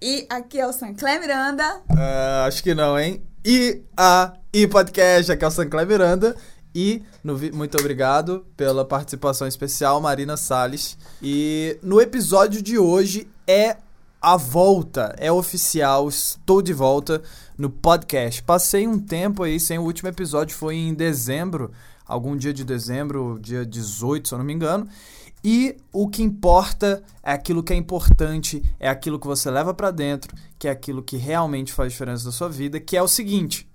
E aqui é o Sancler Miranda. Uh, acho que não, hein? E a e podcast, aqui é o Sancler Miranda. E no, muito obrigado pela participação especial, Marina Salles. E no episódio de hoje é a volta, é oficial, estou de volta no podcast. Passei um tempo aí sem o último episódio, foi em dezembro, algum dia de dezembro, dia 18, se eu não me engano. E o que importa é aquilo que é importante, é aquilo que você leva para dentro, que é aquilo que realmente faz diferença na sua vida, que é o seguinte: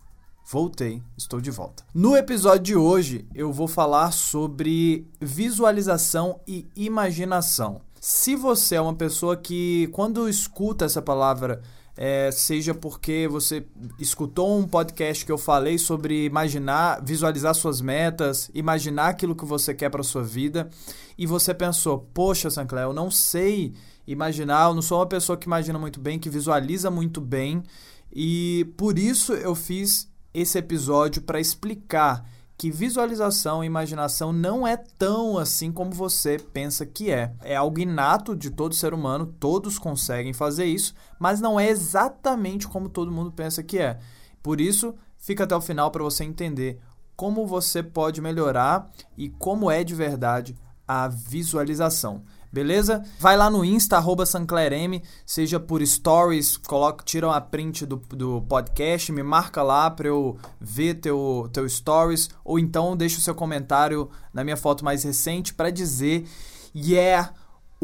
voltei, estou de volta. No episódio de hoje, eu vou falar sobre visualização e imaginação. Se você é uma pessoa que, quando escuta essa palavra, é, seja porque você escutou um podcast que eu falei sobre imaginar, visualizar suas metas, imaginar aquilo que você quer para sua vida, e você pensou, poxa, Sancler, eu não sei imaginar, eu não sou uma pessoa que imagina muito bem, que visualiza muito bem, e por isso eu fiz esse episódio para explicar que visualização e imaginação não é tão assim como você pensa que é. É algo inato de todo ser humano, todos conseguem fazer isso, mas não é exatamente como todo mundo pensa que é. Por isso, fica até o final para você entender como você pode melhorar e como é de verdade a visualização. Beleza? Vai lá no Insta, arroba Sanclerm, seja por stories, coloca, tira uma print do, do podcast, me marca lá para eu ver teu, teu stories, ou então deixa o seu comentário na minha foto mais recente para dizer yeah,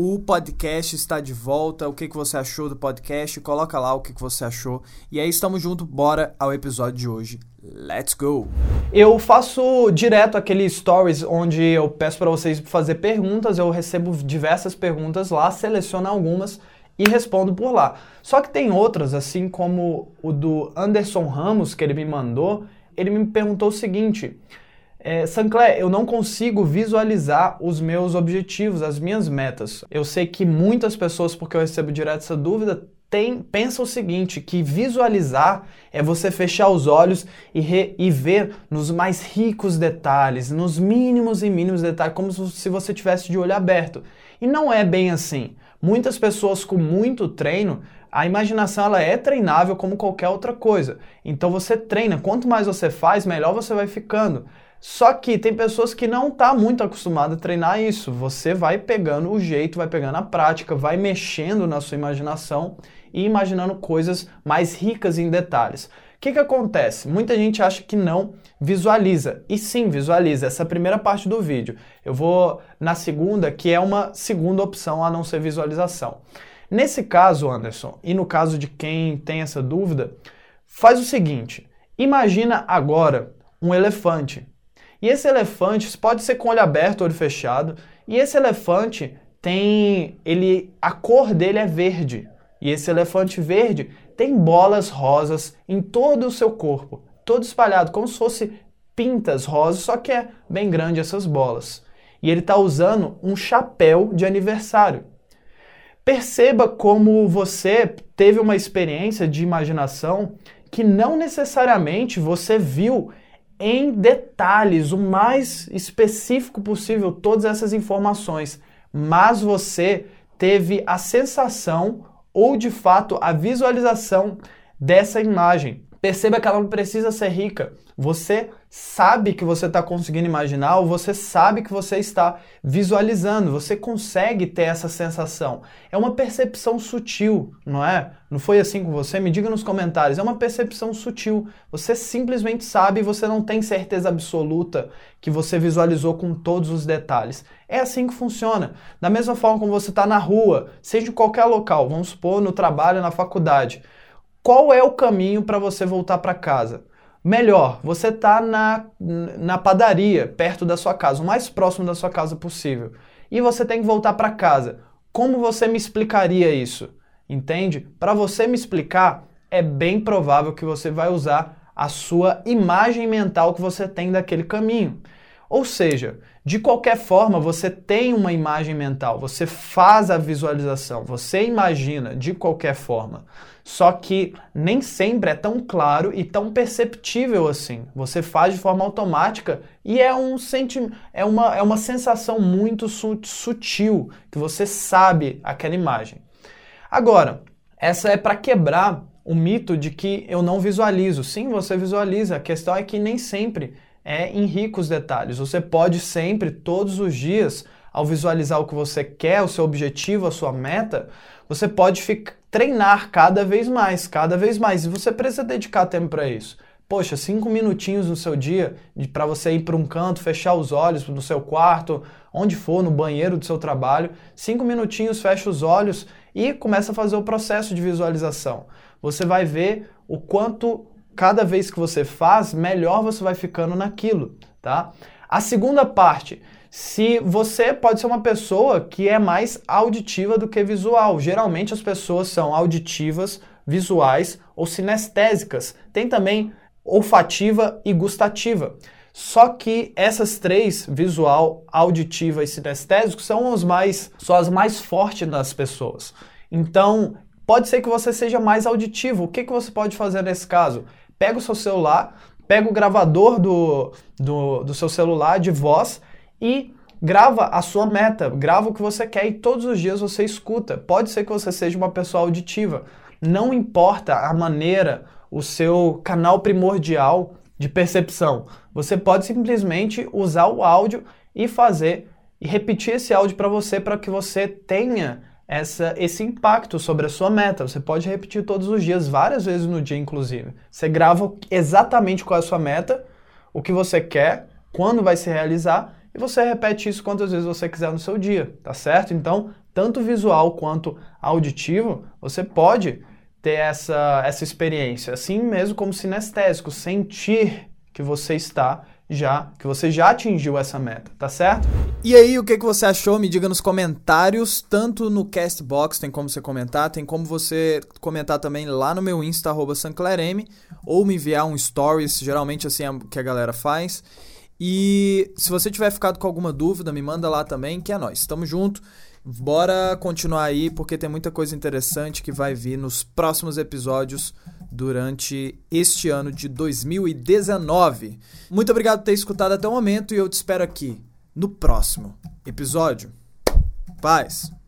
o podcast está de volta, o que, que você achou do podcast, coloca lá o que, que você achou. E aí estamos junto, bora ao episódio de hoje. Let's go! Eu faço direto aquele stories onde eu peço para vocês fazer perguntas, eu recebo diversas perguntas lá, seleciono algumas e respondo por lá. Só que tem outras, assim como o do Anderson Ramos, que ele me mandou, ele me perguntou o seguinte: é, Sancler, eu não consigo visualizar os meus objetivos, as minhas metas. Eu sei que muitas pessoas, porque eu recebo direto essa dúvida, tem, pensa o seguinte, que visualizar é você fechar os olhos e, re, e ver nos mais ricos detalhes, nos mínimos e mínimos detalhes, como se você tivesse de olho aberto. E não é bem assim. Muitas pessoas com muito treino, a imaginação ela é treinável como qualquer outra coisa. Então você treina, quanto mais você faz, melhor você vai ficando. Só que tem pessoas que não tá muito acostumado a treinar isso. Você vai pegando o jeito, vai pegando a prática, vai mexendo na sua imaginação e imaginando coisas mais ricas em detalhes. O que, que acontece? Muita gente acha que não visualiza. E sim, visualiza. Essa é primeira parte do vídeo. Eu vou na segunda, que é uma segunda opção a não ser visualização. Nesse caso, Anderson, e no caso de quem tem essa dúvida, faz o seguinte: imagina agora um elefante. E esse elefante pode ser com olho aberto olho fechado. E esse elefante tem ele a cor dele é verde. E esse elefante verde tem bolas rosas em todo o seu corpo, todo espalhado, como se fosse pintas rosas, só que é bem grande essas bolas. E ele está usando um chapéu de aniversário. Perceba como você teve uma experiência de imaginação que não necessariamente você viu em detalhes, o mais específico possível, todas essas informações, mas você teve a sensação ou de fato a visualização dessa imagem. Perceba que ela não precisa ser rica. Você sabe que você está conseguindo imaginar ou você sabe que você está visualizando. Você consegue ter essa sensação. É uma percepção sutil, não é? Não foi assim com você? Me diga nos comentários. É uma percepção sutil. Você simplesmente sabe e você não tem certeza absoluta que você visualizou com todos os detalhes. É assim que funciona. Da mesma forma como você está na rua, seja em qualquer local, vamos supor no trabalho, na faculdade. Qual é o caminho para você voltar para casa? Melhor, você está na, na padaria, perto da sua casa, o mais próximo da sua casa possível, e você tem que voltar para casa. Como você me explicaria isso? Entende? Para você me explicar, é bem provável que você vai usar a sua imagem mental que você tem daquele caminho. Ou seja, de qualquer forma, você tem uma imagem mental, você faz a visualização, você imagina de qualquer forma. Só que nem sempre é tão claro e tão perceptível assim. Você faz de forma automática e é um sentimento, é uma, é uma sensação muito sutil que você sabe aquela imagem. Agora, Essa é para quebrar o mito de que eu não visualizo. Sim, você visualiza. A questão é que nem sempre é em ricos detalhes. Você pode sempre, todos os dias, ao visualizar o que você quer, o seu objetivo, a sua meta, você pode ficar, treinar cada vez mais, cada vez mais. E você precisa dedicar tempo para isso. Poxa, cinco minutinhos no seu dia para você ir para um canto, fechar os olhos no seu quarto, onde for, no banheiro do seu trabalho. Cinco minutinhos, fecha os olhos e começa a fazer o processo de visualização. Você vai ver o quanto cada vez que você faz, melhor você vai ficando naquilo, tá? A segunda parte, se você pode ser uma pessoa que é mais auditiva do que visual. Geralmente as pessoas são auditivas, visuais ou sinestésicas. Tem também olfativa e gustativa. Só que essas três, visual, auditiva e sinestésico, são os mais, são as mais fortes das pessoas. Então, pode ser que você seja mais auditivo. O que, que você pode fazer nesse caso? Pega o seu celular, pega o gravador do, do, do seu celular de voz e grava a sua meta, grava o que você quer e todos os dias você escuta. Pode ser que você seja uma pessoa auditiva. Não importa a maneira, o seu canal primordial de percepção. Você pode simplesmente usar o áudio e fazer e repetir esse áudio para você para que você tenha essa, esse impacto sobre a sua meta. Você pode repetir todos os dias, várias vezes no dia, inclusive. Você grava exatamente qual é a sua meta, o que você quer, quando vai se realizar e você repete isso quantas vezes você quiser no seu dia, tá certo? Então, tanto visual quanto auditivo, você pode ter essa, essa experiência, assim mesmo como sinestésico, sentir que você está já, que você já atingiu essa meta, tá certo? E aí, o que, que você achou? Me diga nos comentários, tanto no Castbox, tem como você comentar, tem como você comentar também lá no meu Insta, arroba Sanclerm, ou me enviar um stories, geralmente assim é que a galera faz. E se você tiver ficado com alguma dúvida, me manda lá também, que é nós. Tamo junto. Bora continuar aí, porque tem muita coisa interessante que vai vir nos próximos episódios durante este ano de 2019. Muito obrigado por ter escutado até o momento e eu te espero aqui no próximo episódio. Paz!